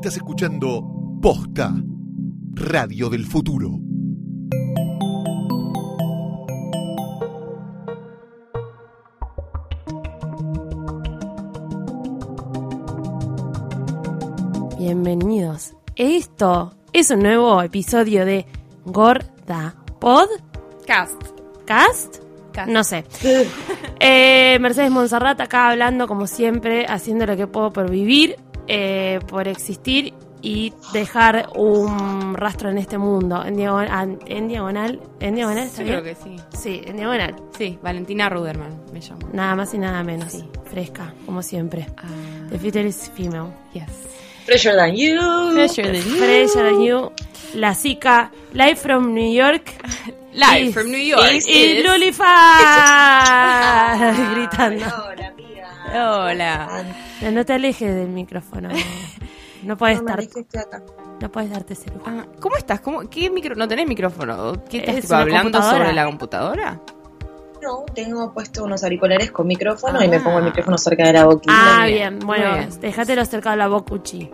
Estás escuchando Posta, Radio del Futuro. Bienvenidos. Esto es un nuevo episodio de Gorda Podcast. Cast. ¿Cast? No sé. Eh, Mercedes Monserrat acá hablando como siempre, haciendo lo que puedo por vivir, eh, por existir y dejar un rastro en este mundo. En diagonal, en diagonal, en diagonal, ¿está Yo bien? creo que sí. Sí, en diagonal. Sí, Valentina Ruderman me llamo. Nada más y nada menos. Sí. Fresca, como siempre. Ah, The future is female. yes. Fresher than you. Fresher than you. Fresher than you. La Zika, live from New York. Live from New York. Y, is- Lulifa gritando. Hola. Hola. No, no te alejes del micrófono. No puedes No estar, no puedes darte ese lujo. Ah, ¿Cómo estás? ¿Cómo, ¿Qué micro? ¿No tenés micrófono? ¿Qué estás Es tipo, hablando sobre la computadora? No, tengo puesto unos auriculares con micrófono Ah. y me pongo el micrófono cerca de la boquita. Ah, bien. bien, Bueno, bien. déjatelo cerca de la Bokuchi.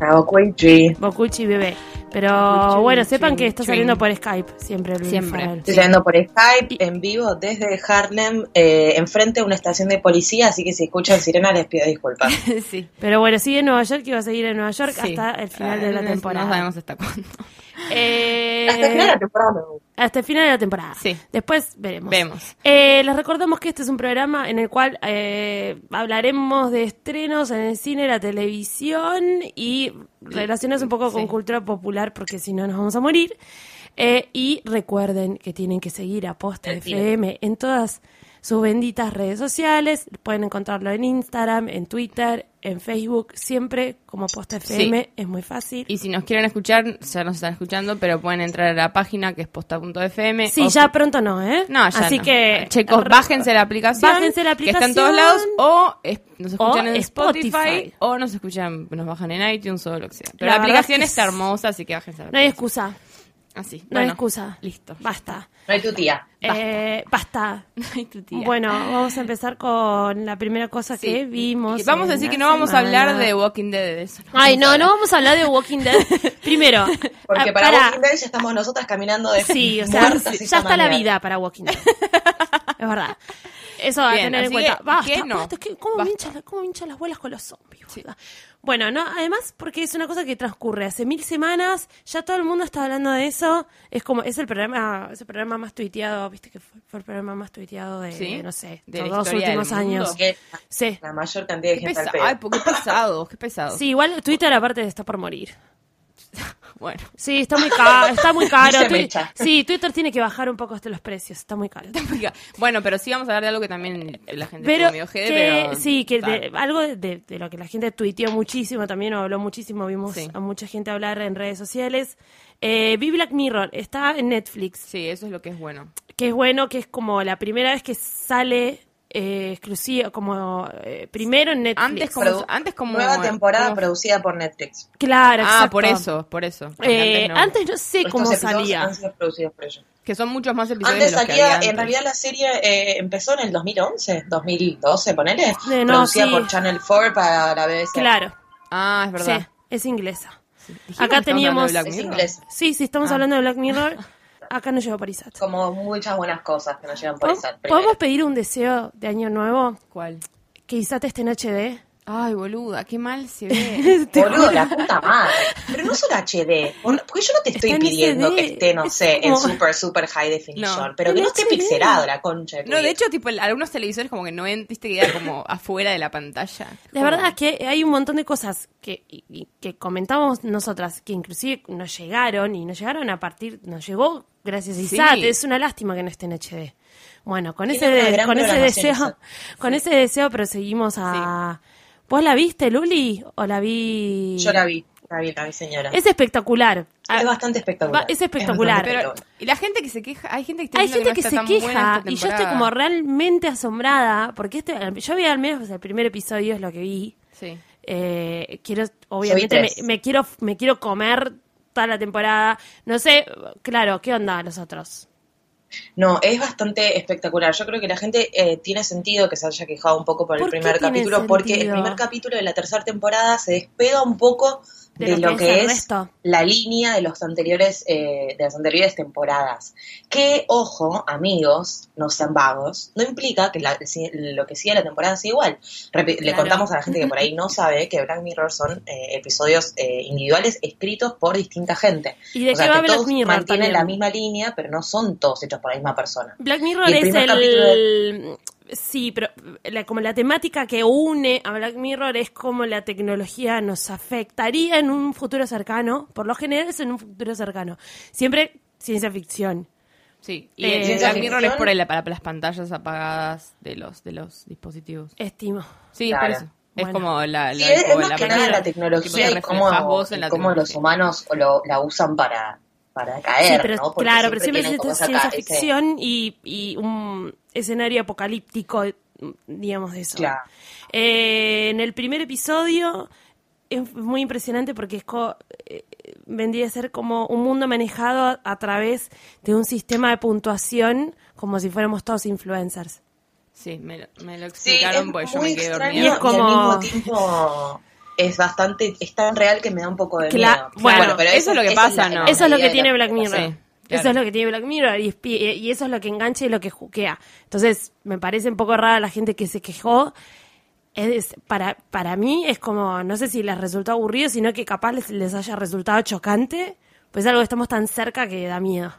La bocuichi. Bokuchi bebé. Pero bueno, sepan que está saliendo por Skype siempre. Siempre. Estoy saliendo por Skype en vivo desde Harlem, eh, enfrente de una estación de policía, así que si escuchan sirena les pido disculpas. sí. Pero bueno, sigue en Nueva York y va a seguir en Nueva York Sí. hasta el final de la temporada. No sabemos hasta cuándo. Eh, Hasta el final de la temporada hasta el final de la temporada. Sí. Después veremos. Vemos. Eh, les recordamos que este es un programa en el cual eh, hablaremos de estrenos en el cine, la televisión y relaciones un poco con Sí. cultura popular porque si no nos vamos a morir. Eh, y recuerden que tienen que seguir a Posta El. FM en todas sus benditas redes sociales. Pueden encontrarlo en Instagram, en Twitter, en Facebook, siempre como Posta FM. Es muy fácil. Y si nos quieren escuchar, ya nos están escuchando, pero pueden entrar a la página que es posta.fm. Sí, o- ya pronto no, ¿eh? No, ya Así no. que Chicos, bájense la aplicación. Bájense la Que está en aplicación. todos lados. O es- nos escuchan O en Spotify, Spotify. O nos escuchan, nos bajan en iTunes o lo que sea. Pero La aplicación es está es- hermosa, así que bájense la No hay aplicación. excusa. Así. No hay excusa. Listo. Basta. No hay tu tía. Eh, basta. No hay tu tía. Bueno, vamos a empezar con la primera cosa Sí. que vimos. Y vamos a decir que no vamos a hablar de Walking Dead de eso. Ay, no, no vamos a hablar de Walking Dead. Primero. Porque ah, para. Walking Dead ya estamos nosotras caminando de Sí, o sea, ya está la vida para Walking Dead. es verdad. Eso va a tener en cuenta. que, Basta, ¿qué no? basta, es que ¿cómo, Basta. hinchan, la- ¿Cómo me hinchan las bolas con los zombies? boluda? Bueno, no, además porque es una cosa que transcurre hace mil semanas, ya todo el mundo está hablando de eso, es como, es el programa, es el programa más tuiteado, viste que fue, fue el programa más tuiteado de, ¿Sí? no sé, De los dos últimos años. Sí. la mayor cantidad de Qué gente al pedo. Ay, porque pesado, qué pesado. Sí, igual Twitter aparte está por morir. Bueno. Sí, está muy caro, está muy caro. Sí, Twitter tiene que bajar un poco hasta los precios, está muy caro. Bueno, pero sí vamos a hablar de algo que también la gente Pero, sí, que de- algo de, de lo que la gente tuiteó muchísimo también, o habló muchísimo, vimos Sí. a mucha gente hablar en redes sociales. Eh, vi Black Mirror, está en Netflix, Sí, eso es lo que es bueno. que es bueno, que es como la primera vez que sale eh, exclusivo, como eh, primero en Netflix. Antes como, Produ- antes como Nueva temporada como- producida por Netflix. Claro, Ah, exacto. por eso, por eso. Eh, no. antes no sé Estos cómo salía. han sido producidos por ellos. Que son muchos más episodios Antes de los que salía, había en antes. realidad la serie eh, empezó en el 2011, 2012, ponele. Eh, no, producida sí. por Channel 4 para la BBC. Claro, Ah, es verdad. sí, es inglesa. Dijimos Acá que teníamos- Es inglés. Sí, sí, estamos Ah. hablando de Black Mirror. Acá no llegó por ISAT. Como muchas buenas cosas que nos llegan por ¿Podemos, esa. podemos pedir un deseo de año nuevo? ¿Cuál? Que ISAT esté en HD. Ay, boluda, qué mal se ve. Boludo, la puta madre. Pero no solo HD. Porque yo no te estoy pidiendo que esté, no Es sé, en super, super high definition. No. Pero que no esté HD. pixelado la concha. tu no, de hecho, tipo, algunos televisores como que no ven, viste que queda como afuera de la pantalla. La Como- verdad es que hay un montón de cosas que, y- y que comentamos nosotras, que inclusive nos llegaron y nos llegaron a partir, nos llegó gracias a Sí. ISAT. Es una lástima que no esté en HD. Bueno, con ese, de- con ese deseo, con ese deseo proseguimos a. ¿Vos la viste, Luli? ¿O la vi? Yo la vi, la vi, la vi, señora. Es espectacular. Ah, Es bastante espectacular. Va- es espectacular. bastante Pero, espectacular. y la gente que se queja, hay gente que está Hay gente que, no se queja y yo estoy como realmente asombrada porque este, yo vi al menos el primer episodio es lo que vi. Sí. Eh, quiero, obviamente, me, me quiero, me quiero comer toda la temporada. No sé, claro, ¿qué onda los otros? No, es bastante espectacular. Yo creo que la gente eh, tiene sentido que se haya quejado un poco por el ¿Por qué primer capítulo, porque el primer capítulo de la tercera temporada se despega un poco De de, lo lo que que, es resto. la línea de los anteriores, eh, de las anteriores temporadas. Que, ojo, amigos, no sean vagos, no implica que la- lo que sigue la temporada sea igual. Repi- Le contamos a la gente que por ahí no sabe que Black Mirror son eh, episodios eh, individuales escritos por distinta gente. ¿Y de o sea, que todos Mirror mantienen la misma línea, pero no son todos hechos por la misma persona. Black Mirror el es Sí, pero la- como la temática que une a Black Mirror es como la tecnología nos afectaría en un futuro cercano. Por lo general es en un futuro cercano. Siempre ciencia ficción. Sí, y Eh, el Black Mirror es por el- para las pantallas apagadas de los de los dispositivos. Estimo. Sí, Claro. es por eso. Es Bueno. como la, la Sí, es, es como más la que nada la tecnología y cómo, reflejas vos en y la cómo los humanos lo- la usan para, para caer, Sí, pero ¿no? Porque claro, pero siempre es ciencia ese- ficción y, y un escenario apocalíptico, digamos de eso. Claro. Eh, en el primer episodio es muy impresionante porque es co- eh, vendría a ser como un mundo manejado a, a través de un sistema de puntuación como si fuéramos todos influencers. Sí, me lo, me lo Sí, explicaron es porque yo me quedé dormida. Y es como- y al mismo tiempo es bastante, es tan real que me da un poco de Cla- miedo. bueno, eso es lo que pasa, la- ¿no? Eso es lo que tiene la Black. Mirror. Sí, Eso es lo que tiene Black Mirror y, pi- y eso es lo que engancha y lo que juquea. Entonces, me parece un poco rara la gente que se quejó. Es, para, para mí es como, no sé si les resultó aburrido, sino que capaz les, les haya resultado chocante. Pues es algo que estamos tan cerca que da miedo.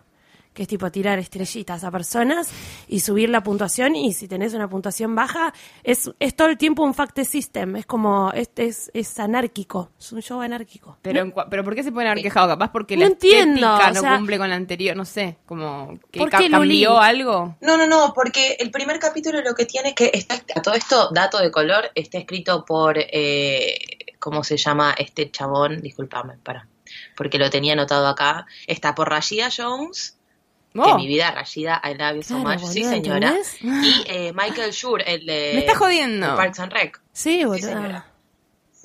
Que es tipo tirar estrellitas a personas y subir la puntuación. Y si tenés una puntuación baja, es, es todo el tiempo un fact system. Es como, es, es, es anárquico. Es un show anárquico. Pero, pero ¿por qué se pueden haber quejado? Capaz porque No la entiendo, estética o no sea- cumple con la anterior, no sé, como que ¿Por ca- qué, Luli? cambió algo. No, no, no, porque el primer capítulo lo que tiene es que está, a todo esto, dato de color, está escrito por, eh, ¿cómo se llama este chabón? Disculpame, para, porque lo tenía anotado acá. Está por Rashida Jones, que Oh, mi vida, Rashida, I love you so Claro, much, sí señora. ¿entendés? Y eh, Michael Schur, el de me está jodiendo. Parks and Rec. Sí, boludo. señora.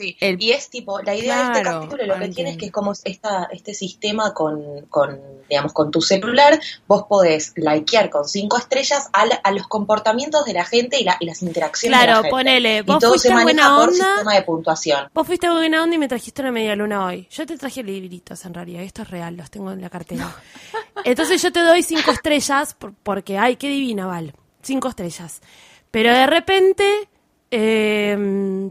Sí, El- y es tipo, la idea de este capítulo lo que entiendo. que es como esta, este sistema con, con, digamos, con tu celular, vos podés likear con cinco estrellas a, la- a los comportamientos de la gente y, la- y las interacciones de Claro, la gente. ponele, y vos todo fuiste se maneja buena por onda. sistema de puntuación. Vos fuiste buena onda y me trajiste una media luna hoy. Yo te traje libritos en realidad, esto es real, los tengo en la cartera. Entonces yo te doy cinco estrellas por- porque, ay, qué divina, Val. Cinco estrellas. Pero de repente, eh,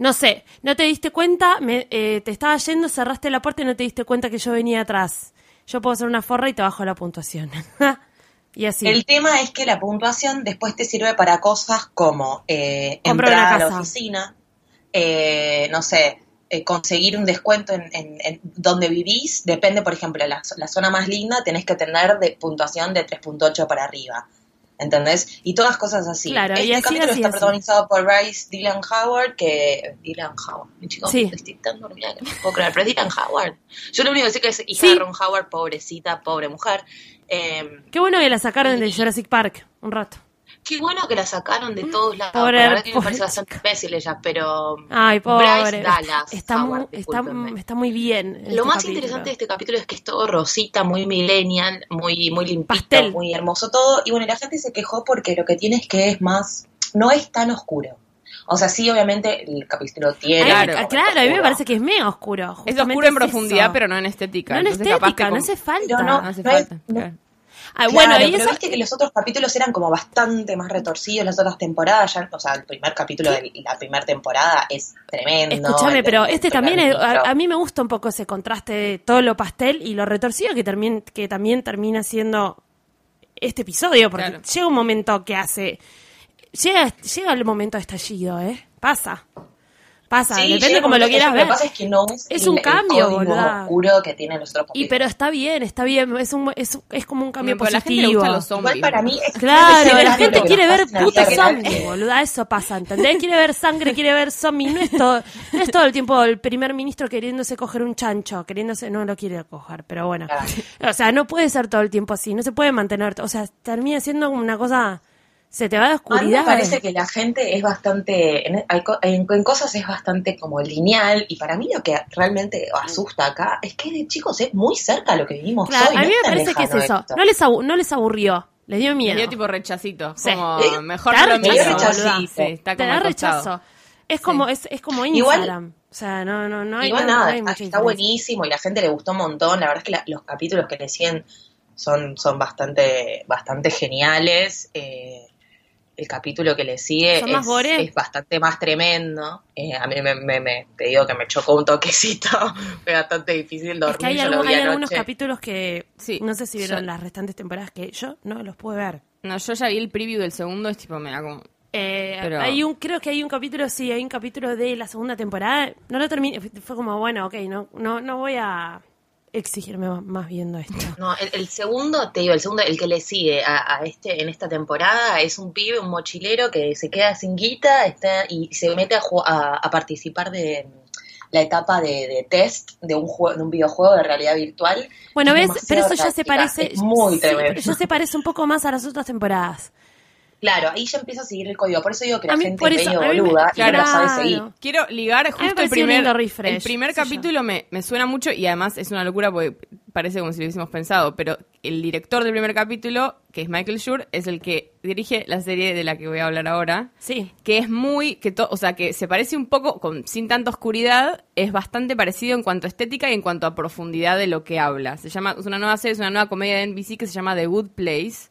no sé, no te diste cuenta, me- eh, te estaba yendo, cerraste la puerta y no te diste cuenta que yo venía atrás. Yo puedo hacer una forra y te bajo la puntuación. y así. El tema es que la puntuación después te sirve para cosas como eh, entrar a la oficina, eh, no sé, eh, conseguir un descuento en, en- en donde vivís, depende, por ejemplo, la, la zona más linda tenés que tener de puntuación de 3.8 para arriba. ¿Entendés? Y todas cosas así. Claro, y este así, capítulo así, está así. protagonizado por Bryce Dylan Howard, que... Dylan Howard, mi chico, Sí. estoy tan dormida que no puedo creer, pero es Dylan Howard. Yo lo único que sé que es hija Sí. de Ron Howard, pobrecita, pobre mujer. Eh, Qué bueno que la sacaron de Jurassic Park un rato. Qué bueno que la sacaron de todos lados. Pobre- la verdad que me parece bastante imbécil ella, pero. Ay, Bryce pobre. Dallas está, muy, Howard, está, discúlpenme. está muy bien. Lo este más capítulo. interesante de este capítulo es que es todo rosita, muy millennial, muy, muy limpito, Pastel. muy hermoso todo. Y bueno, la gente se quejó porque lo que tiene es que es más. No es tan oscuro. O sea, sí, obviamente el capítulo tiene. Claro. claro, a mí me parece que es mega oscuro. Es oscuro en es profundidad, eso. pero no en estética. No en Entonces, estética, no hace falta. No, No hace falta. no- claro. Ah, Claro, bueno, y pero eso, viste que los otros capítulos eran como bastante más retorcidos las otras temporadas, ya, o sea, el primer capítulo de la primera temporada es tremendo. escúchame, pero este también, es- a, a mí me gusta un poco ese contraste de todo lo pastel y lo retorcido que, también que también termina siendo este episodio, porque Claro. llega un momento que hace... Llega, llega el momento de estallido, ¿eh? Pasa. Pasa, Sí, depende como un lo quieras Lo ver. que pasa es que no es, Es el- un el cambio, código boluda. oscuro que tienen los otros Y pero está bien, está bien, es, un, es, es como un cambio Pero a la gente le positivo. gustan los zombies. Igual para mí es Claro, la gente quiere ver la puto zombie, boluda, eso pasa, ¿entendés? Quiere ver sangre, quiere ver zombie, no es todo, no es todo el tiempo el primer ministro queriéndose coger un chancho, queriéndose, no lo quiere coger, pero bueno. Claro. O sea, no puede ser todo el tiempo así, no se puede mantener, o sea, termina siendo una cosa Se te va la A mí oscuridad. me parece que la gente es bastante, en, hay co- en- en cosas es bastante como lineal y para mí lo que realmente asusta acá es que de chicos es muy cerca a lo que vivimos Claro, hoy. a no mí me parece que es eso. esto. No les, abu- no les aburrió, les dio miedo. dio tipo rechacito. Sí. Como, Eh, mejor te da no lo rechazo, miro. Sí, sí, está te da rechazo. Es como, es, es como Igual- Instagram. o sea, no, no, no hay, Igual no- no nada, hay está, mucha está diferencia. buenísimo y la gente le gustó un montón. La verdad es que la- los capítulos que le siguen son, son bastante, bastante geniales. Eh, el capítulo que le sigue ¿Son más es, gore? es bastante más tremendo. Eh, a mí me, me, me- te digo que me chocó un toquecito. Fue bastante difícil dormir. Es que hay, yo lo algún- vi hay algunos capítulos que Sí. no sé si vieron Yo- las restantes temporadas que yo no los pude ver. No, yo ya vi el preview del segundo, es tipo, me da como... Eh, Pero- hay un, creo que hay un capítulo, sí, hay un capítulo de la segunda temporada. No lo terminé, fue como, bueno, ok, no, no, no voy a exigirme más- viendo esto. No, el, el segundo, te digo, el segundo, el que le sigue a, a este en esta temporada es un pibe, un mochilero que se queda sin guita está, y se mete a, a, a participar de la etapa de, de test de un juego, de un videojuego de realidad virtual. Bueno, Es ¿ves? Pero eso ya se parece. es muy sí, tremendo. ya se parece un poco más a las otras temporadas. Claro, ahí ya empieza a seguir el código. Por eso digo que A la mí- gente por es medio a mí me- boluda y no claro. sabe seguir. Quiero ligar justo el primer, refresh, el primer capítulo me, me suena mucho y además es una locura porque parece como si lo hubiésemos pensado, pero el director del primer capítulo, que es Michael Schur, es el que dirige la serie de la que voy a hablar ahora, Sí. que es muy, que to- o sea, que se parece un poco, con, sin tanta oscuridad, es bastante parecido en cuanto a estética y en cuanto a profundidad de lo que habla. Se llama, es una nueva serie, es una nueva comedia de NBC que se llama The Good Place,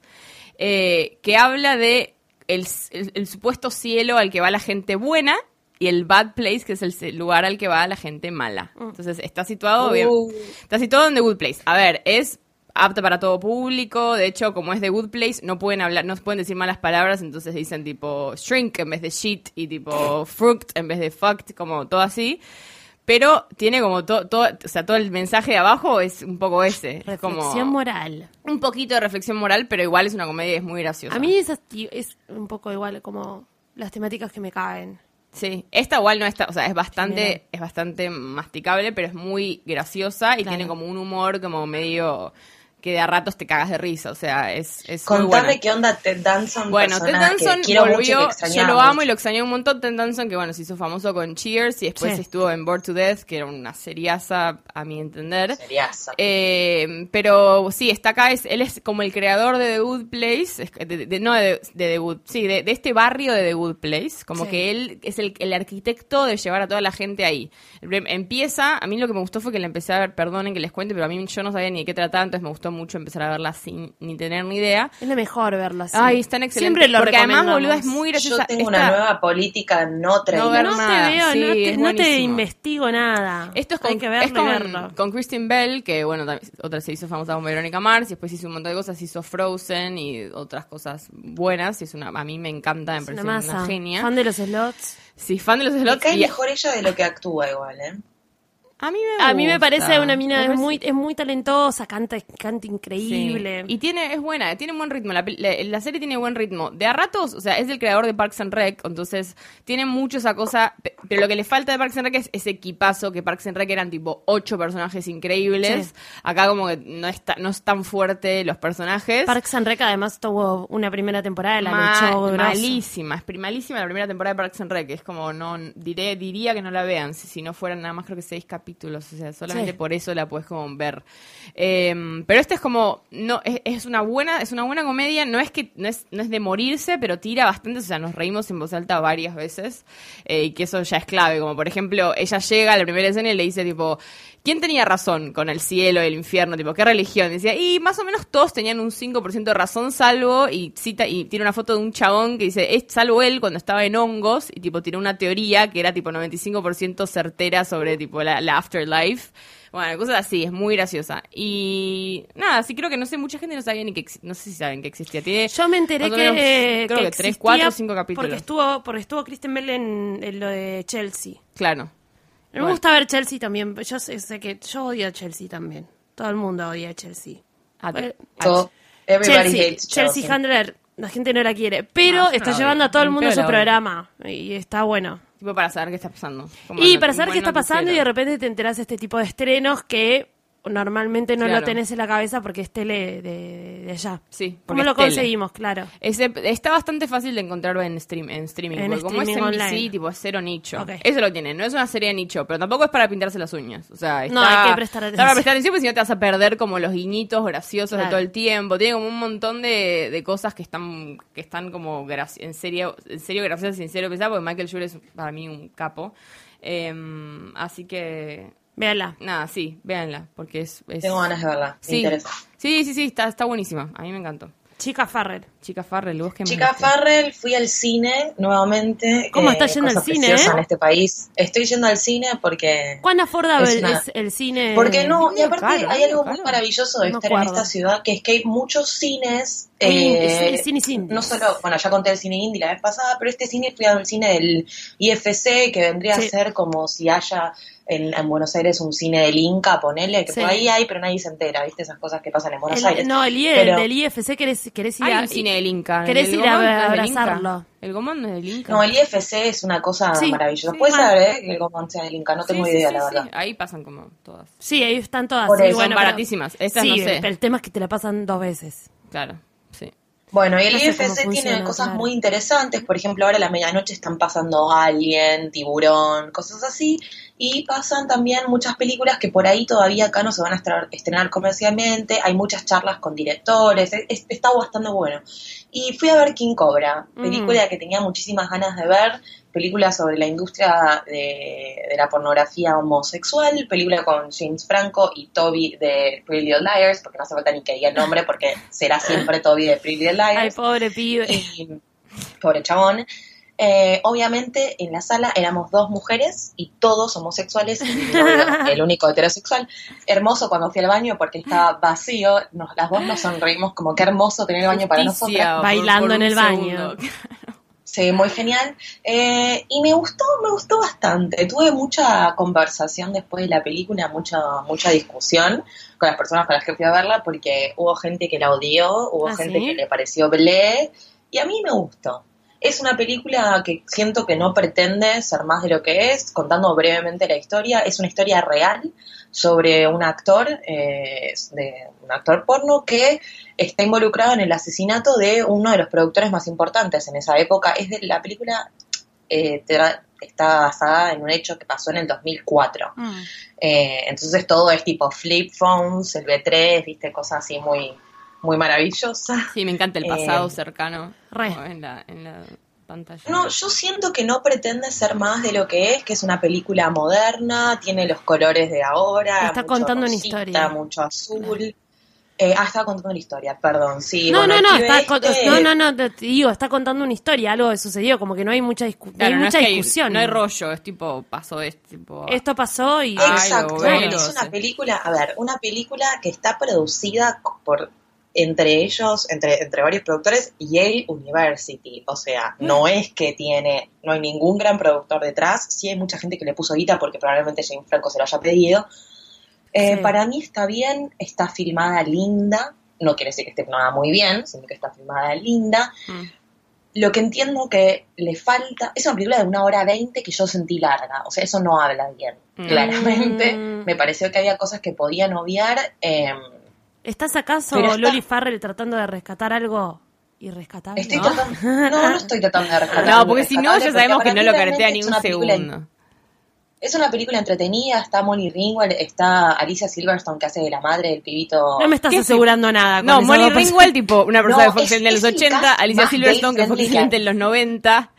eh, que habla de el, el- el supuesto cielo al que va la gente buena y el bad place, que es el lugar al que va la gente mala. Entonces está situado bien. Uh. Está situado en The Good Place. A ver, es apta para todo público. De hecho, como es The Good Place, no pueden hablar, no pueden decir malas palabras, entonces dicen tipo shrink en vez de shit y tipo fruit en vez de fucked, como todo así. Pero tiene como todo, todo, o sea, todo el mensaje de abajo es un poco ese. Es Reflexión como moral. un poquito de reflexión moral, pero igual es una comedia y es muy graciosa. A mí es, es un poco igual como las temáticas que me caen. Sí, esta igual no está, o sea, es bastante, General. es bastante masticable, pero es muy graciosa y Claro. tiene como un humor como medio que de a ratos te cagas de risa, o sea, es, es muy Contame buena. qué onda Ted Danson. Bueno, Ted Danson quiero mucho y volvió, que yo lo amo y lo extrañé un montón, Ted Danson, que bueno, se hizo famoso con Cheers y después Sí. estuvo en Bored to Death, que era una seriaza a mi entender. Seriaza. Eh, pero sí, está acá, es, él es como el creador de The Good Place, de- de- no de, de The Good, sí, de, de este barrio de The Good Place, como Sí. que él es el, el arquitecto de llevar a toda la gente ahí. Prim- Empieza, a mí lo que me gustó fue que la empecé a ver, perdonen que les cuente, pero a mí yo no sabía ni de qué trataba, entonces me gustó mucho empezar a verla sin ni tener ni idea. Es lo mejor verlo así. Ay, están excelentes. Siempre lo Porque además, boluda, es muy graciosa. Yo tengo Esta- una nueva política no No nada. te veo, Sí, no, te, no investigo nada. Esto es Hay con, que es verlo y con, verlo. con Kristen Bell, que bueno, también- otra se hizo famosa con Verónica Mars, y después hizo un montón de cosas, hizo Frozen y otras cosas buenas, y es una, a mí me encanta, me Es parece una una, genia. Fan de los slots. Sí, fan de los Me slots. cae y mejor ella de lo que actúa igual, ¿eh? A mí me A mí me gusta. parece una mina es muy es muy talentosa, canta canta Sí. increíble. Y tiene, es buena, tiene buen ritmo. La, la- la serie tiene buen ritmo. De a ratos, o sea, es del creador de Parks and Rec, entonces tiene mucho esa cosa. pe- Pero lo que le falta de Parks and Rec es ese equipazo que Parks and Rec eran tipo ocho personajes increíbles. Sí. Acá como que no está, no es tan fuerte los personajes. Parks and Rec además tuvo una primera temporada, la Ma- luchó grosso. malísima, es malísima la primera temporada de Parks and Rec. Es como, no, diré, diría que no la vean, si, si no fueran nada más creo que seis capítulos, o sea, solamente Sí. por eso la puedes como ver. Eh, pero este es como, no, es, es una buena, es una buena comedia, no es que, no es, no es de morirse, pero tira bastante, o sea, nos reímos en voz alta varias veces, eh, y que eso ya es clave, como por ejemplo, ella llega a la primera escena y le dice tipo, ¿quién tenía razón con el cielo el infierno? Tipo, ¿qué religión? Decía, y más o menos todos tenían un 5% de razón, salvo, y cita, y tiene una foto de un chabón que dice, es salvo él cuando estaba en hongos, y tipo, tiene una teoría que era tipo 95% certera sobre tipo la, la afterlife. Bueno, cosas así, es muy graciosa. Y nada, sí creo que no sé, mucha gente no sabía ni que, no sé si saben que existía. Tiene Yo me enteré que, menos, creo que, tres, existía cuatro, cinco capítulos. Porque estuvo, porque estuvo Kristen Bell en, en lo de Chelsea. Claro. A mí Me Bueno. gusta ver Chelsea también. Yo sé, sé que yo odio a Chelsea también. Todo el mundo odia a Chelsea. Ah, So, everybody Chelsea, hates Chelsea Chelsea. Handler, la gente no la quiere, pero No, yo está no llevando a todo el mundo a su programa y está bueno. Tipo para saber qué está pasando. Como Y no- para saber qué está pasando y de repente te enterás de este tipo de estrenos que normalmente no Claro. lo tenés en la cabeza porque es tele de, de allá. Sí, ¿Cómo lo tele. conseguimos? Claro. Está bastante fácil de encontrarlo en, stream, en streaming. En porque como es streaming NBC, online. tipo, es cero nicho. Eso lo tiene. No es una serie de nicho, pero tampoco es para pintarse las uñas. O sea, está, No, hay que prestar Está para atención. prestar atención porque si no te vas a perder como los guiñitos graciosos de todo el tiempo. Tiene como un montón de, de cosas que están que están como en serio en serio graciosas y en serio pesadas porque Michael Schur es para mí un capo. Em, así que, Véala. nada, sí, véanla, porque es... es- Tengo ganas de verla, me Sí, interesa. sí, sí, sí, está, está buenísima. A mí me encantó. Chica Farrell. Chica Farrell, vos que Chica? Farrell, fui al cine nuevamente. eh, ¿Cómo estás yendo al cine, eh? en este país. Estoy yendo al cine porque... ¿Cuán affordable Es el cine? Porque no, y aparte caro, hay medio algo muy maravilloso de No estar en esta ciudad, que es que hay muchos cines. Eh, cine- cines indies. no solo, bueno, ya conté el cine indie la vez pasada, pero este cine fui al cine del IFC, que vendría Sí. a ser como si haya en, en Buenos Aires un cine del Inca, ponele, que Sí. por ahí hay, pero nadie se entera, ¿viste? Esas cosas que pasan en Buenos El- Aires. no, el, Pero- del IFC querés, querés ir a... un cine del Inca. ¿Querés ¿El ir a no abrazarlo? ¿El Gomón no es del Inca? No, el IFC es una cosa Sí, maravillosa. sí, Puede ser, ¿eh? Que el Gomón sea del Inca, no Sí, tengo sí, idea, sí, la sí. verdad. Ahí pasan como todas. Sí, ahí están todas. Por sí, eso. bueno, Son baratísimas. Estas sí, no sé. pero el tema es que te la pasan dos veces. Claro. Bueno, y el No sé cómo IFC tiene cosas claro. muy interesantes. Por ejemplo, ahora a la medianoche están pasando Alien, Tiburón, cosas así. Y pasan también muchas películas que por ahí todavía acá no se van a estrenar, estrenar comercialmente. Hay muchas charlas con directores. es- es- está bastante bueno. Y fui a ver King Cobra, película que tenía muchísimas ganas de ver. Película sobre la industria de, de la pornografía homosexual. Película con James Franco y Toby de Pretty Little Liars, porque no hace falta ni que diga el nombre, porque será siempre Toby de Pretty Little Liars Ay, pobre pibe. y pobre chabón. Eh, obviamente en la sala éramos dos mujeres y todos homosexuales, y novio, el único heterosexual. Hermoso cuando fui al baño porque estaba vacío, nos, las dos nos sonreímos como qué hermoso tener el baño para Justicia, nosotras. Bailando por en el baño. Sí, muy genial. Eh, y me gustó, me gustó bastante. Tuve mucha conversación después de la película, mucha, mucha discusión con las personas con las que fui a verla, porque hubo gente que la odió, hubo ¿Ah, gente sí? que le pareció blé, y a mí me gustó. Es una película que siento que no pretende ser más de lo que es, contando brevemente la historia. Es una historia real sobre un actor, eh, de, un actor porno que está involucrado en el asesinato de uno de los productores más importantes en esa época. Es de la película eh, está basada en un hecho que pasó en el 2004. Mm. Eh, entonces todo es tipo flip phones, el B3, viste, cosas así muy, muy maravillosas. Sí, me encanta el Eh, pasado cercano re. en la, en la pantalla. No, yo siento que no pretende ser más de lo que es, que es una película moderna, tiene los colores de ahora. Está mucho contando una historia. Mucho azul. Eh, ah, estaba contando una historia, perdón, sí. No, bueno, no, no, está, este- no, no, no, te digo, está contando una historia, algo que sucedió, como que no hay mucha, discu- no hay no mucha es que hay- discusión. no hay rollo, es tipo, pasó esto, tipo... Esto pasó y... Exacto, es una sí. película, a ver, una película que está producida por entre ellos, entre, entre varios productores, Yale University. O sea, no es que tiene, no hay ningún gran productor detrás, sí hay mucha gente que le puso guita porque probablemente James Franco se lo haya pedido. Eh, Sí. Para mí está bien, está filmada linda, no quiere decir que esté filmada muy bien, sino que está filmada linda. Mm. Lo que entiendo que le falta, es una película de una hora veinte que yo sentí larga, o sea, eso no habla bien, Mm. claramente. Mm. Me pareció que había cosas que podían obviar. eh, ¿Estás acaso está- Loli Farrell tratando de rescatar algo irrescatable? estoy ¿no? tratando, no, no estoy tratando de rescatar. No, algo porque si no, ya sabemos que no lo caretea es ni un una película segundo. Es una película entretenida, está Molly Ringwald, está Alicia Silverstone que hace de la madre del pibito. No me estás ¿Qué asegurando nada. con No, Molly. Ringwald, tipo, una persona No, que fue excelente en los es el 80, cast Alicia Silverstone, que fue excelente en los 90,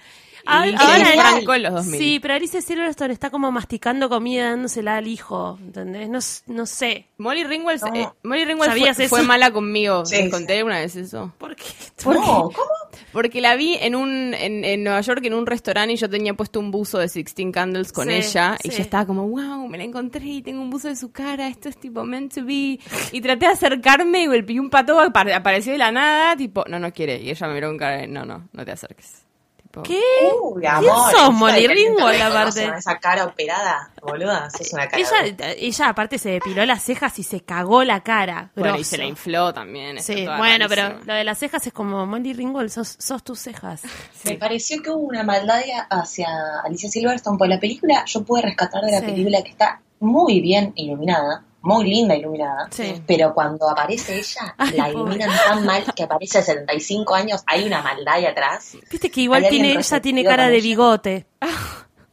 Ah, y ahora Franco en los 2000. Sí, pero Alicia Silverstone está como masticando comida dándosela al hijo, ¿entendés? No, sé. Molly Ringwald, No. eh, Molly Ringwald ¿Sabías fue, eso? fue mala conmigo. Sí, ¿Te sí. conté alguna vez eso? ¿Por qué? No, ¿cómo? Porque la vi en un en, en Nueva York en un restaurante y yo tenía puesto un buzo de Sixteen Candles con Sí, ella y yo estaba como, wow, me la encontré y tengo un buzo de su cara, esto es tipo meant to be. Y traté de acercarme y un pato, apare- apareció de la nada, tipo, no, no quiere. Y ella me miró con cara de, no, no, no te acerques. Tipo, ¿Qué? Uy, amor. sos, Molly Ringwald, te aparte? reconocen Esa cara operada, boluda, sos una cara. Ella, ella aparte se depiló las cejas y se cagó la cara. Bueno, y se la infló también. Sí, bueno, pero lo de las cejas es como Molly Ringwald, sos, sos tus cejas. Me pareció que hubo una maldad hacia Alicia Silverstone por la película. Yo pude rescatar de la Sí. película que está muy bien iluminada. Muy linda iluminada, Sí. pero cuando aparece ella, Ay, la pobre. iluminan tan mal que aparece a 75 años, hay una maldad ahí atrás. Viste que igual tiene, ella tiene cara de bigote.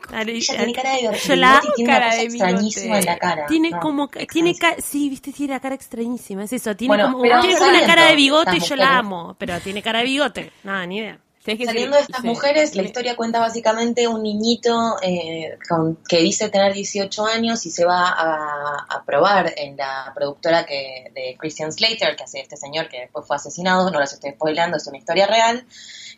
Ella tiene cara de Yo bigote la y tiene una cara cosa de extrañísima en la cara. Tiene No, como, tiene ca- sí, viste, tiene la cara extrañísima, es eso, tiene Bueno, como, tiene una cara de bigote y yo la amo, pero tiene cara de bigote, nada, ni idea. Saliendo de estas mujeres, la historia cuenta básicamente un niñito eh, con- que dice tener 18 años y se va a, a probar en la productora que, de Christian Slater, que hace este señor que después fue asesinado, no las estoy spoilando, es una historia real.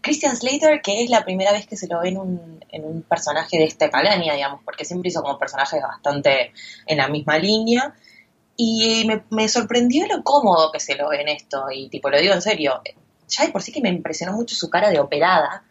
Christian Slater, que es la primera vez que se lo ve en un, en un personaje de esta calaña, digamos, porque siempre hizo como personajes bastante en la misma línea. Y me, me sorprendió lo cómodo que se lo ve en esto, y tipo, lo digo en serio, ya de por sí que me impresionó mucho su cara de operada,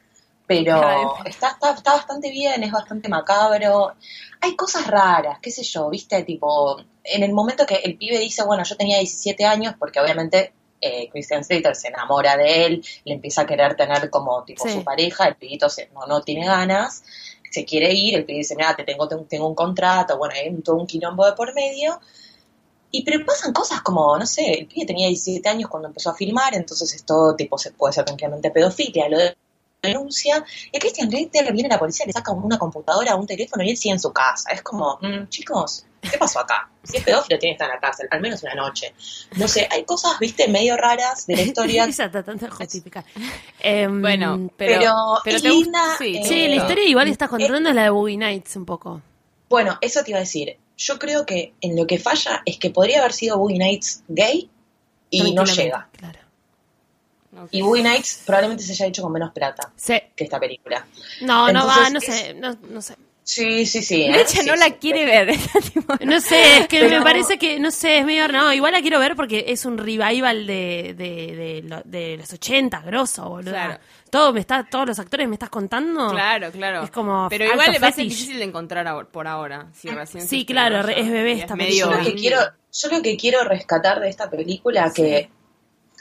pero está, está, está bastante bien, es bastante macabro. Hay cosas raras, qué sé yo, viste, tipo, en el momento que el pibe dice, bueno, yo tenía 17 años, porque obviamente eh, Christian Slater se enamora de él, le empieza a querer tener como tipo Sí. su pareja, el pibito se, no, no tiene ganas, se quiere ir, el pibe dice, mira, te tengo, tengo un contrato, bueno, hay un- todo un quilombo de por medio. Y pero pasan cosas como, no sé, el pibe tenía 17 años cuando empezó a filmar, entonces esto tipo se puede ser tranquilamente pedofilia, lo denuncia, y a Christian Slater viene la policía, le saca una computadora, un teléfono y él sigue en su casa. Es como, mm, chicos, ¿qué pasó acá? Si es pedófilo tiene que estar en la cárcel, al menos una noche. No sé, hay cosas, viste, medio raras de la historia. Tratando de justificar. Em, Bueno, pero, Pero pero es te gusta- linda, sí, eh, sí, la historia igual que estás contando es la de Boogie Nights un poco. Bueno, eso te iba a decir. Yo creo que en lo que falla es que podría haber sido Boogie Nights gay y no llega. Claro. Y Boogie Nights probablemente se haya hecho con menos plata Sí. que esta película. No, no va, no es- sé, no, no sé. Sí, sí, sí. ¿eh? Mecha no sí, la sí. quiere ver. No sé, es que Pero- me parece que, no sé, es medio, no, igual la quiero ver porque es un revival de, de, de, lo- de los 80, grosso, boludo. Claro. Todo me está, todos los actores me estás contando. Claro, claro. Es como Pero igual va a ser fetish. difícil de encontrar por ahora. Si recién se Sí, claro, es bebé esta medio Yo lo, que quiero, yo lo que quiero rescatar de esta película, que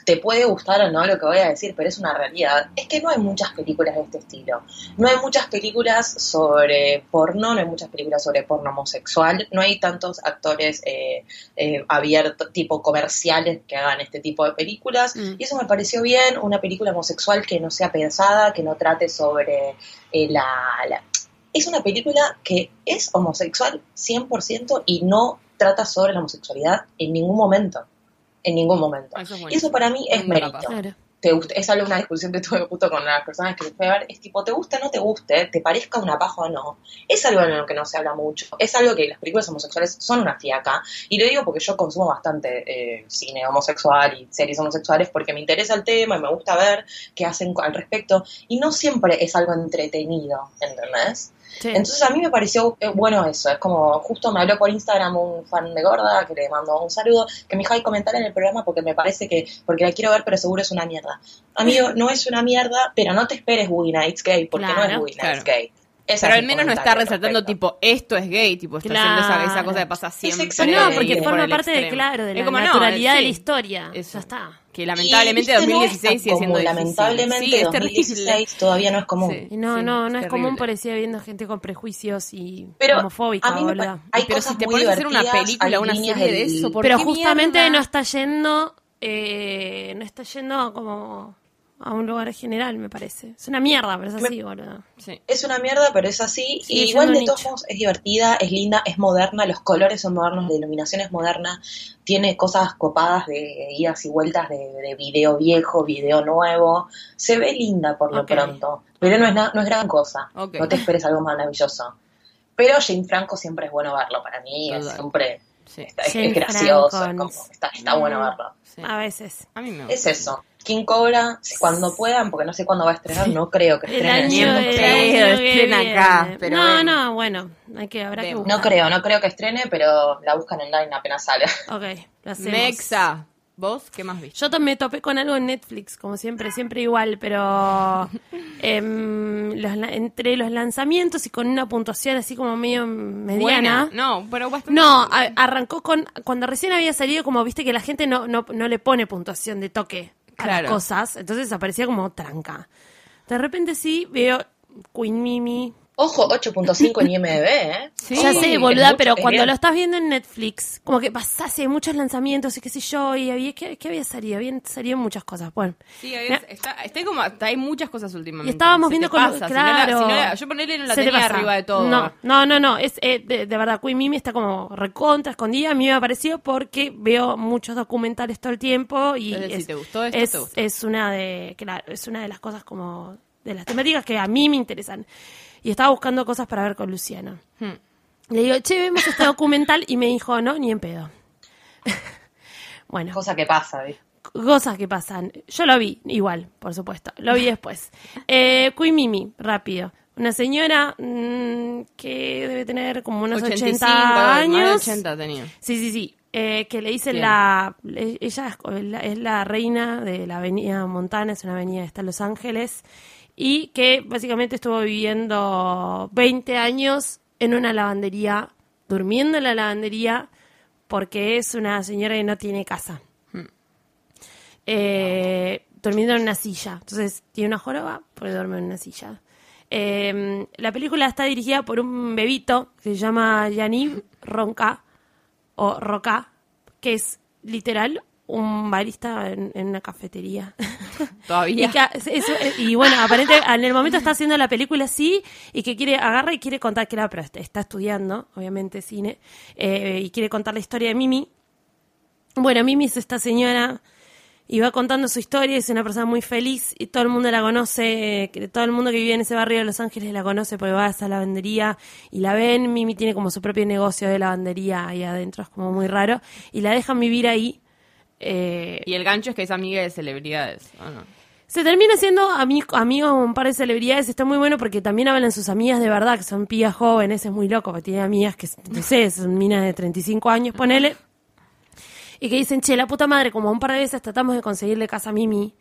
te puede gustar o no lo que voy a decir, pero es una realidad, es que no hay muchas películas de este estilo. No hay muchas películas sobre porno, no hay muchas películas sobre porno homosexual, no hay tantos actores eh, eh, abiertos, tipo comerciales, que hagan este tipo de películas. Mm. Y eso me pareció bien, una película homosexual que no sea pensada, que no trate sobre eh, la, la- Es una película que es homosexual 100% y no trata sobre la homosexualidad en ningún momento. En ningún momento. Eso es y eso para mí es mérito. Claro. Te gusta, es algo, una discusión que tuve justo con las personas que fui a ver, es tipo, te guste o no te guste, te parezca una paja o no, es algo en lo que no se habla mucho, es algo que las películas homosexuales son una fiaca, y lo digo porque yo consumo bastante eh, cine homosexual y series homosexuales porque me interesa el tema y me gusta ver qué hacen al respecto, y no siempre es algo entretenido, ¿entendés? Sí. Entonces a mí me pareció eh, bueno eso, es como justo me habló por Instagram un fan de Gorda que le mandó un saludo, que me dijo, ay, comentar en el programa porque me parece que, porque la quiero ver pero seguro es una mierda. Amigo, no es una mierda, pero no te esperes Boogie Nights gay, porque no es Boogie Nights Claro. gay. Pero es al menos no está resaltando tipo, esto es gay, tipo, está haciendo esa, cosa que pasa siempre. excelente. no, porque por forma parte de, claro, de Es la como, no, naturalidad de la historia. Eso. Ya está. Que lamentablemente Y, viste, no 2016 es sigue siendo común, difícil. Lamentablemente Sí, es 2016 terrible. todavía no es común. Sí. Y no, Sí, no, no es terrible. común, parecía viendo gente con prejuicios y Pero homofóbica, hay Pero cosas si te pones a hacer una película, una serie de del- eso, ¿por Pero qué justamente mierda? no está yendo, eh, no está yendo como a un lugar general, me parece. Es una mierda, pero es así, boludo. Sí. Es una mierda, pero es así. Y igual de todos modos es divertida, es linda, es moderna, los colores son modernos, la iluminación es moderna, tiene cosas copadas de idas y vueltas de, de video viejo, video nuevo. Se ve linda por lo pronto, pero no es, na- no es gran cosa. No te esperes algo maravilloso. Pero Jane Franco siempre es bueno verlo, para mí es siempre Sí. está- es, gracioso, es como- está, está bueno verlo. sí. A veces. A mí me Es eso. King Cobra, cuando puedan, porque no sé cuándo va a estrenar, no creo que El estrene. año, Bien, el creo, año que estrena viene. acá, pero no, bueno. no, bueno, hay que, habrá que buscar. No creo, no creo que estrene, pero la buscan online apenas sale. Ok, lo hacemos. Mexa. ¿Vos qué más viste? Yo me topé con algo en Netflix, como siempre, siempre igual, pero em, los la- entre los lanzamientos y con una puntuación así como medio mediana. Buena. No, pero bastante. No, a- arrancó con cuando recién había salido, como viste que la gente no, no, no le pone puntuación de toque a Claro. las cosas, entonces aparecía como tranca. De repente sí veo Queen Mimi, Ojo, 8.5 en IMDb, ¿eh? Sí. ya sé, boluda, pero cuando lo estás viendo en Netflix, como que pasase muchos lanzamientos y qué sé yo, y había, ¿qué, qué había salido? Habían salido muchas cosas. Bueno, Sí, está, está como, está- hay muchas cosas últimamente. Y estábamos Se viendo te con pasa, si no la- claro. si no la- yo ponerle la te tenía pasa. arriba de todo. No, no, no, no. Es, eh, de, de verdad, Queen Mimi está como recontra escondida. A mí me ha parecido porque veo muchos documentales todo el tiempo y Es decir, es, ¿te gustó esto? es, ¿Te gustó? es una de, claro, es una de las cosas como de las temáticas que a mí me interesan. Y estaba buscando cosas para ver con Luciano. Hmm. Le digo, che, vemos este documental y me dijo, no, ni en pedo. bueno, Cosa que pasa, ¿viste? cosas que pasan. Yo lo vi, igual, por supuesto. Lo vi después. Eh, Mimi, rápido. Una señora mm, que debe tener como unos 85, 80 más de años. 80 tenía. Sí, sí, sí. Eh, que le dicen Bien. la... Ella es la, es la reina de la avenida Montana, es una avenida que está en Los Ángeles, y que básicamente estuvo viviendo 20 años en una lavandería, durmiendo en la lavandería, porque es una señora que no tiene casa. Eh, durmiendo en una silla. Entonces tiene una joroba porque duerme en una silla. Eh, la película está dirigida por un bebito que se llama Yanib Ronca o Roca, que es literal un barista en, en una cafetería. Todavía. Y, y bueno, aparentemente en el momento está haciendo la película así y que quiere, agarra y quiere contar que era, pero está- estudiando, obviamente, cine, eh, y quiere contar la historia de Mimi. Bueno, Mimi es esta señora y va contando su historia, es una persona muy feliz y todo el mundo la conoce, todo el mundo que vive en ese barrio de Los Ángeles la conoce porque va a esa lavandería y la ven, Mimi tiene como su propio negocio de lavandería ahí adentro, es como muy raro, y la dejan vivir ahí. Eh, Y el gancho es que es amiga de celebridades. ¿o no? se termina siendo ami- amigo un par de celebridades, está muy bueno porque también hablan sus amigas de verdad, que son pibas jóvenes, es muy loco, porque tiene amigas que, no sé, son minas de 35 años, ponele, y que dicen, che, la puta madre, como un par de veces tratamos de conseguirle casa a Mimi,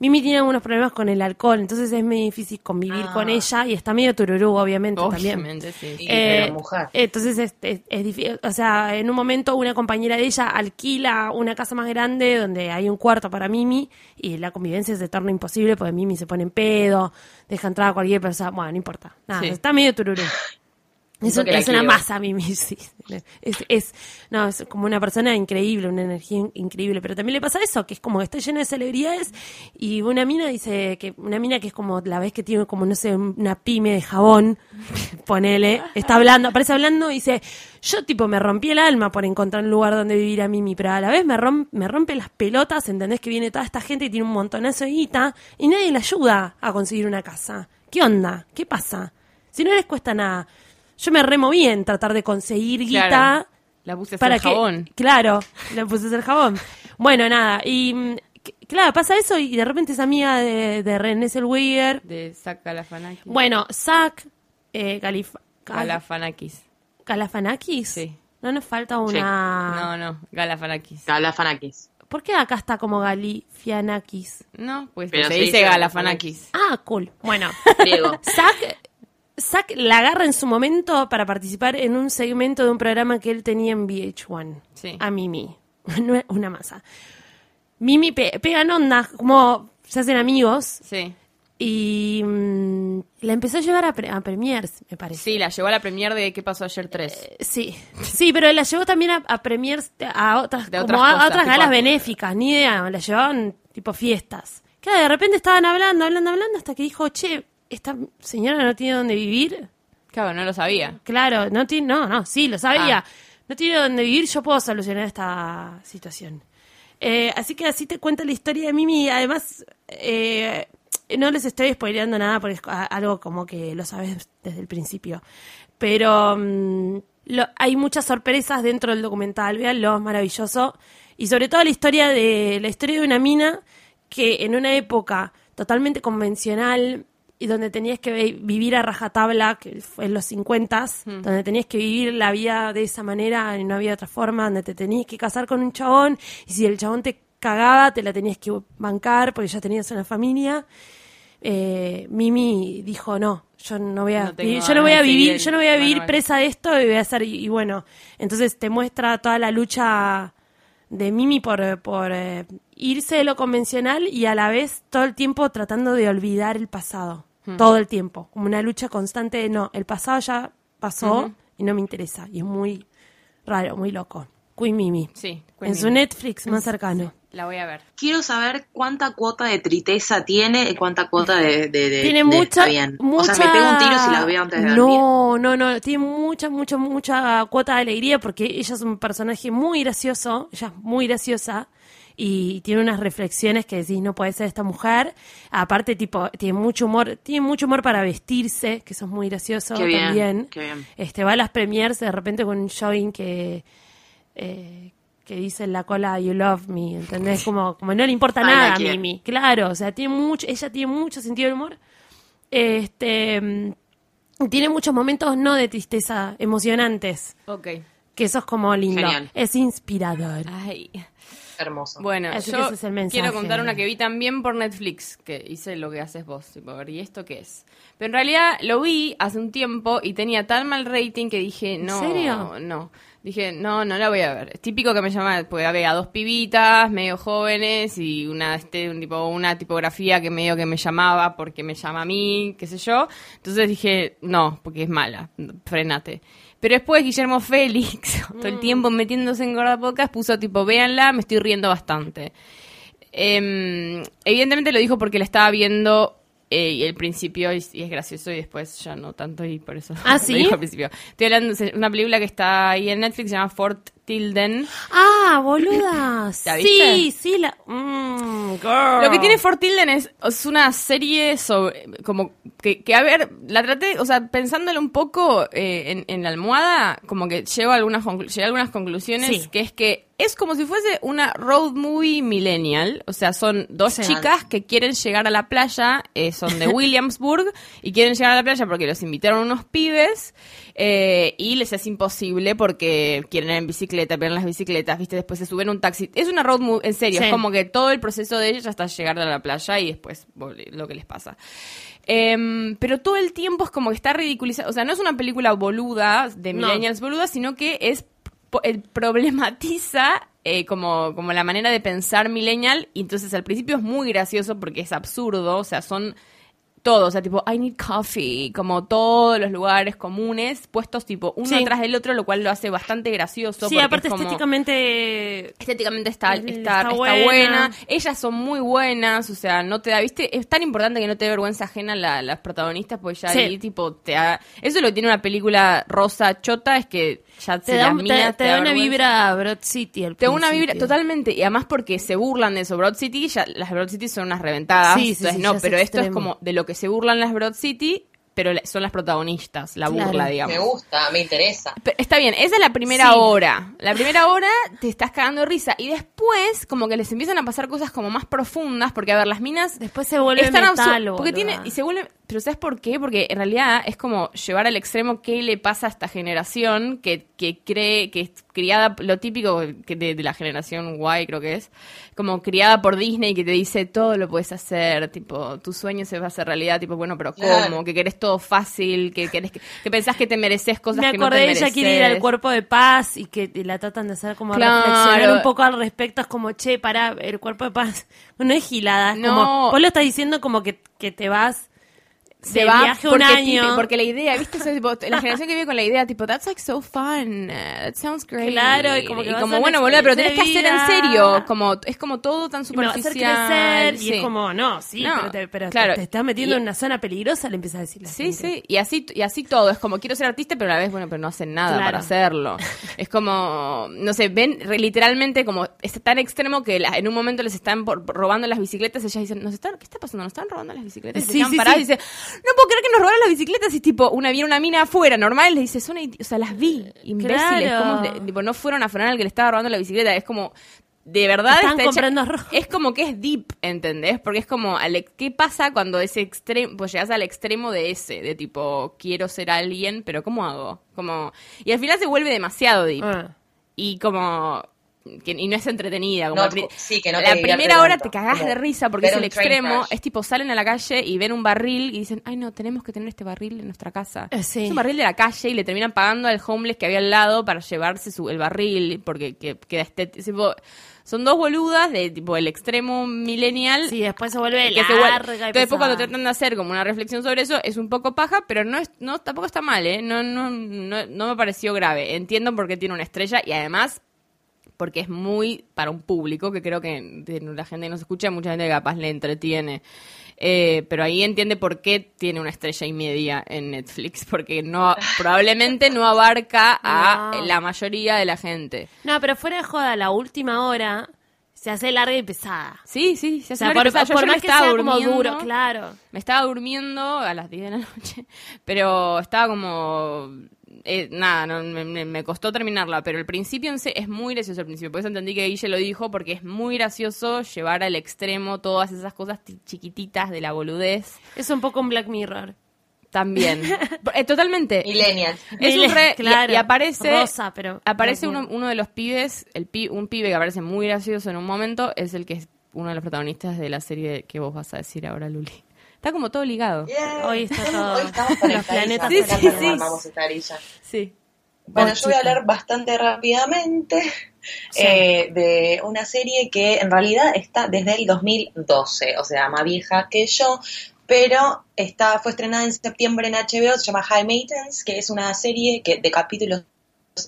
Mimi tiene algunos problemas con el alcohol, entonces es muy difícil convivir Ah. con ella, y está medio tururú, obviamente, también. Obviamente, sí. Sí, Eh, pero mujer. Entonces es, es- es difícil, o sea, en un momento una compañera de ella alquila una casa más grande donde hay un cuarto para Mimi y la convivencia se torna imposible porque Mimi se pone en pedo, deja entrar a cualquier persona, bueno, no importa, nada, Sí. está medio tururú. Es, la es una masa, Mimi, sí. Es, es, no, es como una persona increíble, una energía in- increíble. Pero también le pasa eso, que es como que está lleno de celebridades y una mina dice que, una mina que es como la vez que tiene como, no sé, una pyme de jabón, ponele, está hablando, aparece hablando y dice, yo tipo me rompí el alma por encontrar un lugar donde vivir a Mimi, pero a la vez me, rom- me rompe las pelotas, ¿entendés? Que viene toda esta gente y tiene un montonazo de guita y nadie le ayuda a conseguir una casa. ¿Qué onda? ¿Qué pasa? Si no les cuesta nada. Yo me removí en tratar de conseguir guita Claro. La puse a hacer para que jabón. claro le puse a hacer jabón bueno nada y mm, claro pasa eso y de repente es amiga de, de René Zellweger De Zach Galifianakis. bueno Zach eh, Galif- Gal- Galifianakis. Galifianakis Sí. no nos falta una No, no, Galifianakis. Galafanakis. ¿por qué acá está como Galifianakis? No, pues Pero se se dice dice Galifianakis. ah cool bueno Griego. Zack, Zack la agarra en su momento para participar en un segmento de un programa que él tenía en VH1. Sí. A Mimi. Una masa. Mimi pe pegan onda, como se hacen amigos. Sí. Y mm, la empezó a llevar a, pre- a premiers, me parece. Sí, la llevó a la premier de ¿Qué pasó ayer 3? Sí, sí, pero la llevó también a, a premiers, a otras, De como otras a, otras galas benéficas, ni idea, la llevaban tipo fiestas. Claro, de repente estaban hablando, hablando, hablando, hasta que dijo, che, esta señora no tiene dónde vivir. Claro, no lo sabía. Claro, no tiene, no, no, sí, lo sabía. Ah. No tiene dónde vivir, yo puedo solucionar esta situación. Eh, así que así te cuenta la historia de Mimi. Además, eh, no les estoy spoileando nada porque es algo como que lo sabes desde el principio. Pero mm, lo- hay muchas sorpresas dentro del documental, véanlo, es maravilloso. Y sobre todo la historia de la historia de una mina que en una época totalmente convencional y donde tenías que vi- vivir a rajatabla, que fue en los 50, donde tenías que vivir la vida de esa manera y no había otra forma, donde te tenías que casar con un chabón y si el chabón te cagaba te la tenías que bancar porque ya tenías una familia. Eh, Mimi dijo no, yo no voy a, No tengo vivir- yo no voy a vivir, el yo no voy a vivir presa de esto y voy a hacer y, y bueno, entonces te muestra toda la lucha de Mimi por, por eh, irse de lo convencional y a la vez todo el tiempo tratando de olvidar el pasado. Todo el tiempo, como una lucha constante de no, el pasado ya pasó y no me interesa. Y es muy raro, muy loco. Queen Mimi. Sí. en su Netflix más cercano. La voy a ver. Quiero saber cuánta cuota de triteza tiene y cuánta cuota de. de, de- Tiene de mucha, está bien. mucha... O sea, me pego un tiro si la veo antes de dormir. No, no, no. Tiene mucha, mucha, mucha cuota de alegría porque ella es un personaje muy gracioso. Ella es muy graciosa y tiene unas reflexiones que decís, no puede ser esta mujer. Aparte, tipo, tiene mucho humor, tiene mucho humor para vestirse, que eso es muy gracioso Qué bien, también. qué bien. Este, va a las premiers de repente con un jogging que... eh, que dice en la cola You love me, ¿entendés? Como, como no le importa nada a. Mimi. Claro, o sea, tiene mucho, ella tiene mucho sentido del humor. Este mm, tiene muchos momentos no de tristeza, emocionantes, Ok. que eso es como lindo. Genial. Es inspirador. Ay. Hermoso. Bueno, Así que yo ese es el mensaje. quiero contar una que vi también por Netflix, que hice lo que haces vos, tipo, a ver, ¿y esto qué es? Pero en realidad lo vi hace un tiempo y tenía tan mal rating que dije, no, serio? no. Dije, no, no la voy a ver. Es típico que me llama, porque había dos pibitas, medio jóvenes, y una, este, un tipo, una tipografía que medio que me llamaba porque me llama a mí, qué sé yo. Entonces dije, no, porque es mala, frenate. Pero después Guillermo Félix, todo el tiempo metiéndose en Gorda Podcast, puso tipo, véanla, me estoy riendo bastante. Em, evidentemente lo dijo porque la estaba viendo eh, y el principio y, y es gracioso y después ya no tanto y por eso ¿Ah, lo sí? dijo al principio. Estoy hablando de una película que está ahí en Netflix, se llama Fort Tilden. Ah, boluda. ¿La sí, viste? sí, la. Mm, girl. Lo que tiene Fort Tilden es, es una serie sobre, como, que, que, a ver, la traté, o sea, pensándolo un poco eh, en, en la almohada, como que llevo algunas, llegué a algunas conclusiones, Sí. que es que es como si fuese una road movie millennial, o sea, son dos chicas que quieren llegar a la playa, eh, son de Williamsburg, y quieren llegar a la playa porque los invitaron unos pibes, eh, y les es imposible porque quieren ir en bicicleta, pierden las bicicletas, viste, después se suben un taxi. Es una road movie, en serio, Sí. es como que todo el proceso de ellos hasta llegar a la playa y después lo que les pasa. Em, pero todo el tiempo es como que está ridiculizado. O sea, no es una película boluda, de No. millennials boluda, sino que es problematiza eh, como, como la manera de pensar millennial. Y entonces al principio es muy gracioso porque es absurdo. O sea, son todos, o sea, tipo, I need coffee, como todos los lugares comunes puestos tipo uno Sí. atrás del otro, lo cual lo hace bastante gracioso. Sí, aparte es como- estéticamente. Estéticamente está, Está está, está buena. Ellas son muy buenas, o sea, no te da, viste, es tan importante que no te dé vergüenza ajena la- las protagonistas, porque ya Sí. ahí, tipo, te da... Eso es lo que tiene una película rosa chota, es que ya Te se da, te, mina, te da una vibra Broad City. al Te da una vibra totalmente, y además porque se burlan de eso. Broad City, ya, las Broad City son unas reventadas. Sí, sí, entonces sí, no, pero esto es como de lo que se burlan las Broad City, pero son las protagonistas, la Claro. burla, digamos. Me gusta, me interesa. Pero está bien, esa es la primera Sí. hora. La primera hora te estás cagando de risa. Y después, como que les empiezan a pasar cosas como más profundas. Porque, a ver, las minas. Después se vuelve están metal, absur- Porque tiene. Y se vuelve. Pero ¿sabes por qué? Porque en realidad es como llevar al extremo qué le pasa a esta generación que, que cree que es criada. Lo típico que de, de la generación Y, creo que es. Como criada por Disney que te dice todo lo puedes hacer. Tipo, tu sueño se va a hacer realidad. Tipo, bueno, pero ¿cómo? Claro. Que querés todo fácil. Que, querés que, que pensás que te mereces cosas Me que no te acordé de mereces. ella quiere ir al cuerpo de paz y que la tratan de hacer como Claro. reflexionar un poco al respecto. Es como, che, para el cuerpo de paz no es gilada. Es No. como, vos lo estás diciendo como que, que te vas se de va viaje un porque, año. tipo- porque la idea, ¿viste? La generación que vive con la idea, tipo, that's like so fun, uh, that sounds great. Claro, y como que a ser bueno, boludo, pero tenés que hacer en serio, como, es como todo tan y me va a hacer superficial. crecer. Y es como, no, sí, No, pero, te, pero te- claro. te, estás metiendo Y- en una zona peligrosa, le empieza a decir la Sí, gente. sí, y así, y así todo, es como quiero ser artista, pero a la vez, bueno, pero no hacen nada Claro. para hacerlo. Es como, no sé, ven re- literalmente como es tan extremo que la- en un momento les están por- robando las bicicletas, ellas dicen, ¿nos están, ¿qué está pasando? ¿Nos están robando las bicicletas? Y se Sí, quedan sí, paradas y dicen, no puedo creer que nos robaron las bicicletas, y tipo, una viene una mina afuera, normal, le dice, son, o sea, las vi, imbéciles, Claro. como de- tipo, no fueron a frenar al que le estaba robando la bicicleta, es como, de verdad Están está hecha- comprando arroz. es como que es deep, ¿entendés? Porque es como, ¿qué pasa cuando ese extremo, pues llegas al extremo de ese, de tipo, quiero ser alguien, pero ¿cómo hago? Como, y al final se vuelve demasiado deep. Ah. Y como, que- y no es entretenida. Como No, la pri- sí, que no te la primera hora tanto, te cagás como de risa porque es el extremo. crash. Es tipo, salen a la calle y ven un barril y dicen, ay no, tenemos que tener este barril en nuestra casa. Eh, sí. Es un barril de la calle y le terminan pagando al homeless que había al lado para llevarse su, el barril porque que, queda estético. Son dos boludas de tipo el extremo millennial Sí, después se vuelve que se vuelve- larga y Entonces después cuando tratan de hacer como una reflexión sobre eso es un poco paja, pero no es no tampoco está mal, ¿eh? No no no, no me pareció grave. Entiendo por qué tiene una estrella y además porque es muy para un público que creo que la gente que nos escucha, mucha gente capaz le entretiene. Eh, pero ahí entiende por qué tiene una estrella y media en Netflix, porque no probablemente no abarca a No. la mayoría de la gente. No, pero fuera de joda, la última hora se hace larga y pesada. Sí, sí, se O hace sea, larga por, y pesada. Yo- por yo me más que estaba sea como durmiendo. duro, claro. Me estaba durmiendo a las 10 de la noche, pero estaba como... eh, nada, no, me, costó terminarla, pero el principio en sí es muy gracioso el principio. Por eso entendí que Guille lo dijo, porque es muy gracioso llevar al extremo todas esas cosas ti- chiquititas de la boludez. Es un poco un Black Mirror. También. Eh, totalmente. Millennials. Es un re- y- Claro, y, aparece rosa, pero aparece uno, uno de los pibes, el pi- un pibe que aparece muy gracioso en un momento, es el que es uno de los protagonistas de la serie que vos vas a decir ahora, Luli. Está como todo ligado. Hoy está todo- Hoy estamos los conectaditas. planetas Sí, sí, sí. armamos esta grilla. Sí. Bueno, yo voy a hablar bastante rápidamente Sí. eh, de una serie que en realidad está desde el 2012, o sea, más vieja que yo, pero está, fue estrenada en septiembre en HBO, se llama High Maintenance, que es una serie que, de capítulos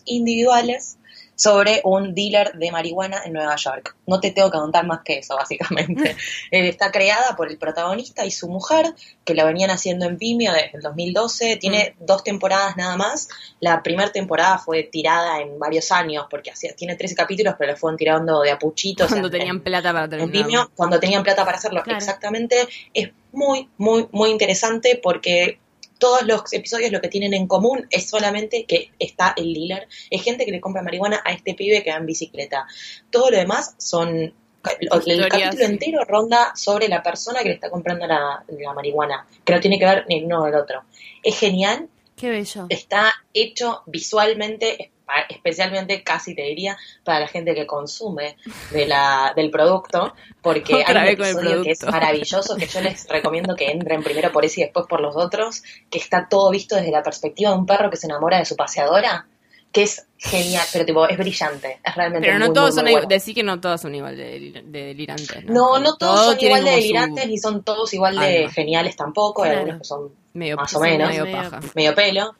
individuales sobre un dealer de marihuana en Nueva York. No te tengo que contar más que eso, básicamente. Está creada por el protagonista y su mujer, que la venían haciendo en Vimeo desde el 2012. Tiene dos temporadas nada más. La primera temporada fue tirada en varios años, porque hacía, tiene 13 capítulos, pero lo fueron tirando de apuchitos. Cuando en- tenían en- plata para en terminar. Vimeo cuando tenían plata para hacerlo. Claro. Exactamente. Es muy, muy, muy interesante porque todos los episodios lo que tienen en común es solamente que está el dealer. Es gente que le compra marihuana a este pibe que va en bicicleta. Todo lo demás son... El, capítulo sí. entero ronda sobre la persona que le está comprando la, la marihuana, que no tiene que ver ni uno del otro. Es genial, Qué bello. está hecho visualmente, especialmente casi te diría, para la gente que consume de la, del producto, porque Otra hay un episodio que es maravilloso, que yo les recomiendo que entren primero por ese y después por los otros, que está todo visto desde la perspectiva de un perro que se enamora de su paseadora, que es genial, pero tipo, es brillante, es realmente Pero no muy, todos muy, son muy bueno. Decir que no todos son igual de, de delirantes. No, no todos son igual de su delirantes ni son todos igual de alma. geniales tampoco, hay algunos que son Medio, más o menos. Medio paja. medio pelo.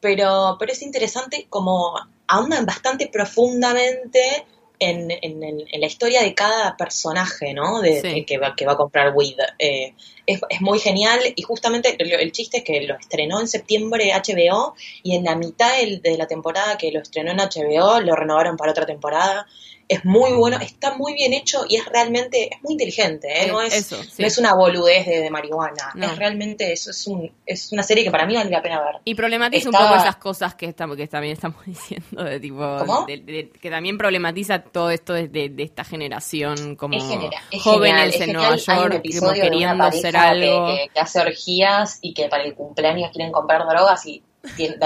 Pero, pero es interesante como ahondan bastante profundamente en, en- en- en la historia de cada personaje, ¿no? De, Sí. de que, va, que va a comprar weed. Eh, es, es muy genial y justamente el, el chiste es que lo estrenó en septiembre HBO y en la mitad del- de la temporada que lo estrenó en HBO lo renovaron para otra temporada. Es muy bueno, está muy bien hecho y es realmente, es muy inteligente, ¿eh? No, es, eso, sí. no es una boludez de, de marihuana, No. es realmente, eso es, un, es una serie que para mí vale la pena ver. Y problematiza un poco esas cosas que, estamos, que también estamos diciendo, de tipo. ¿Cómo? de- de- que también problematiza todo esto de, de- esta generación como es jóvenes genial, en Nueva genial. York, como queriendo hacer algo. Que, que- que hace orgías y que para el cumpleaños quieren comprar drogas y tiene-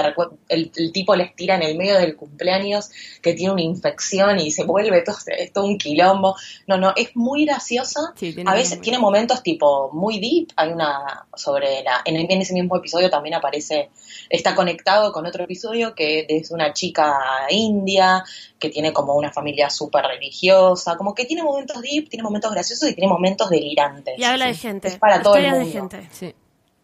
el, el tipo les tira en el medio del cumpleaños que tiene una infección y se vuelve todo, un quilombo. No, no, es muy graciosa. Sí, tiene a veces tiene momentos tipo muy deep. Hay una sobre la. En, el- en ese mismo episodio también aparece. Está conectado con otro episodio que es una chica india que tiene como una familia súper religiosa. Como que tiene momentos deep, tiene momentos graciosos y tiene momentos delirantes. Y habla de gente. Es para todo el mundo. de gente. Sí,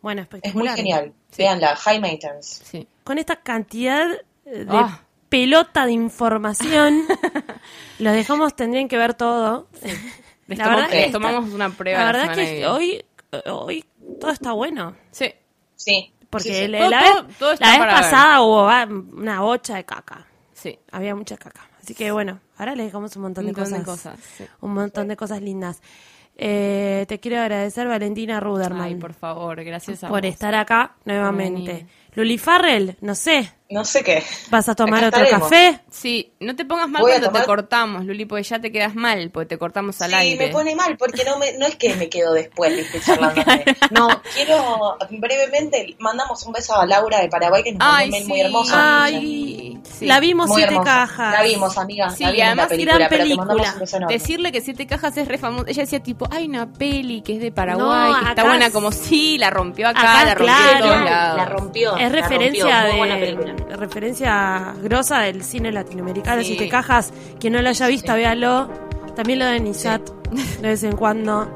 Bueno, Es muy espectacular. genial. Sí. Veanla, High Maintenance. sí. Con esta cantidad de Ah. pelota de información, los dejamos, tendrían que ver todo. Les, La tomamos- verdad les que tomamos una prueba. La la verdad semana que hoy, hoy todo está bueno. Sí, Sí. Porque Sí, sí. la, Todo- la todo- vez, todo está la vez para ver. pasada hubo una bocha de caca. sí. Había mucha caca. Así que bueno, ahora les dejamos un montón Un de montón cosas. de cosas. sí. Un montón de cosas lindas. Eh, te quiero agradecer, Valentina Ruderman, Ay, por favor, gracias a por vos. estar acá nuevamente. Luli Farrell, no sé, no sé qué. ¿Vas a tomar Acá otro estaremos. café? Sí, no te pongas mal Voy cuando te cortamos, Luli, porque ya te quedas mal, porque te cortamos al Sí, aire. me pone mal, porque no, me, no es que me quedo después, viste. No, quiero brevemente, mandamos un beso a Laura de Paraguay, que nos mandó un mail sí. muy hermoso. Ay, Sí. la vimos muy siete hermosa. cajas. La vimos, amiga. Sí, la y vimos además la película, gran pero te mandamos película. un beso enorme. Decirle que Siete Cajas es re famosa. Ella decía tipo, hay una peli que es de Paraguay, No, que está buena es- como sí, la rompió acá, Acá, la rompió claro. en todos lados. La rompió. Es la referencia rompió. De referencia grosa del cine latinoamericano. Sí. Siete cajas, quien no lo haya visto, Sí. véalo. También lo de Nishat de vez en cuando.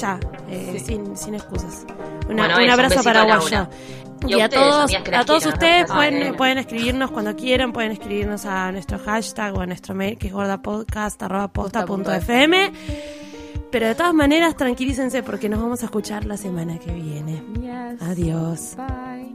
Ya, eh, Sí. sin, sin excusas. Una- Bueno, un abrazo paraguayo. Y, Y a ustedes, todos, que a todos ustedes ¿no? pueden, pueden escribirnos cuando quieran, pueden escribirnos a nuestro hashtag o a nuestro mail que es gordapodcast.posta.fm. Pero de todas maneras, tranquilícense porque nos vamos a escuchar la semana que viene. Yes. Adiós. Bye.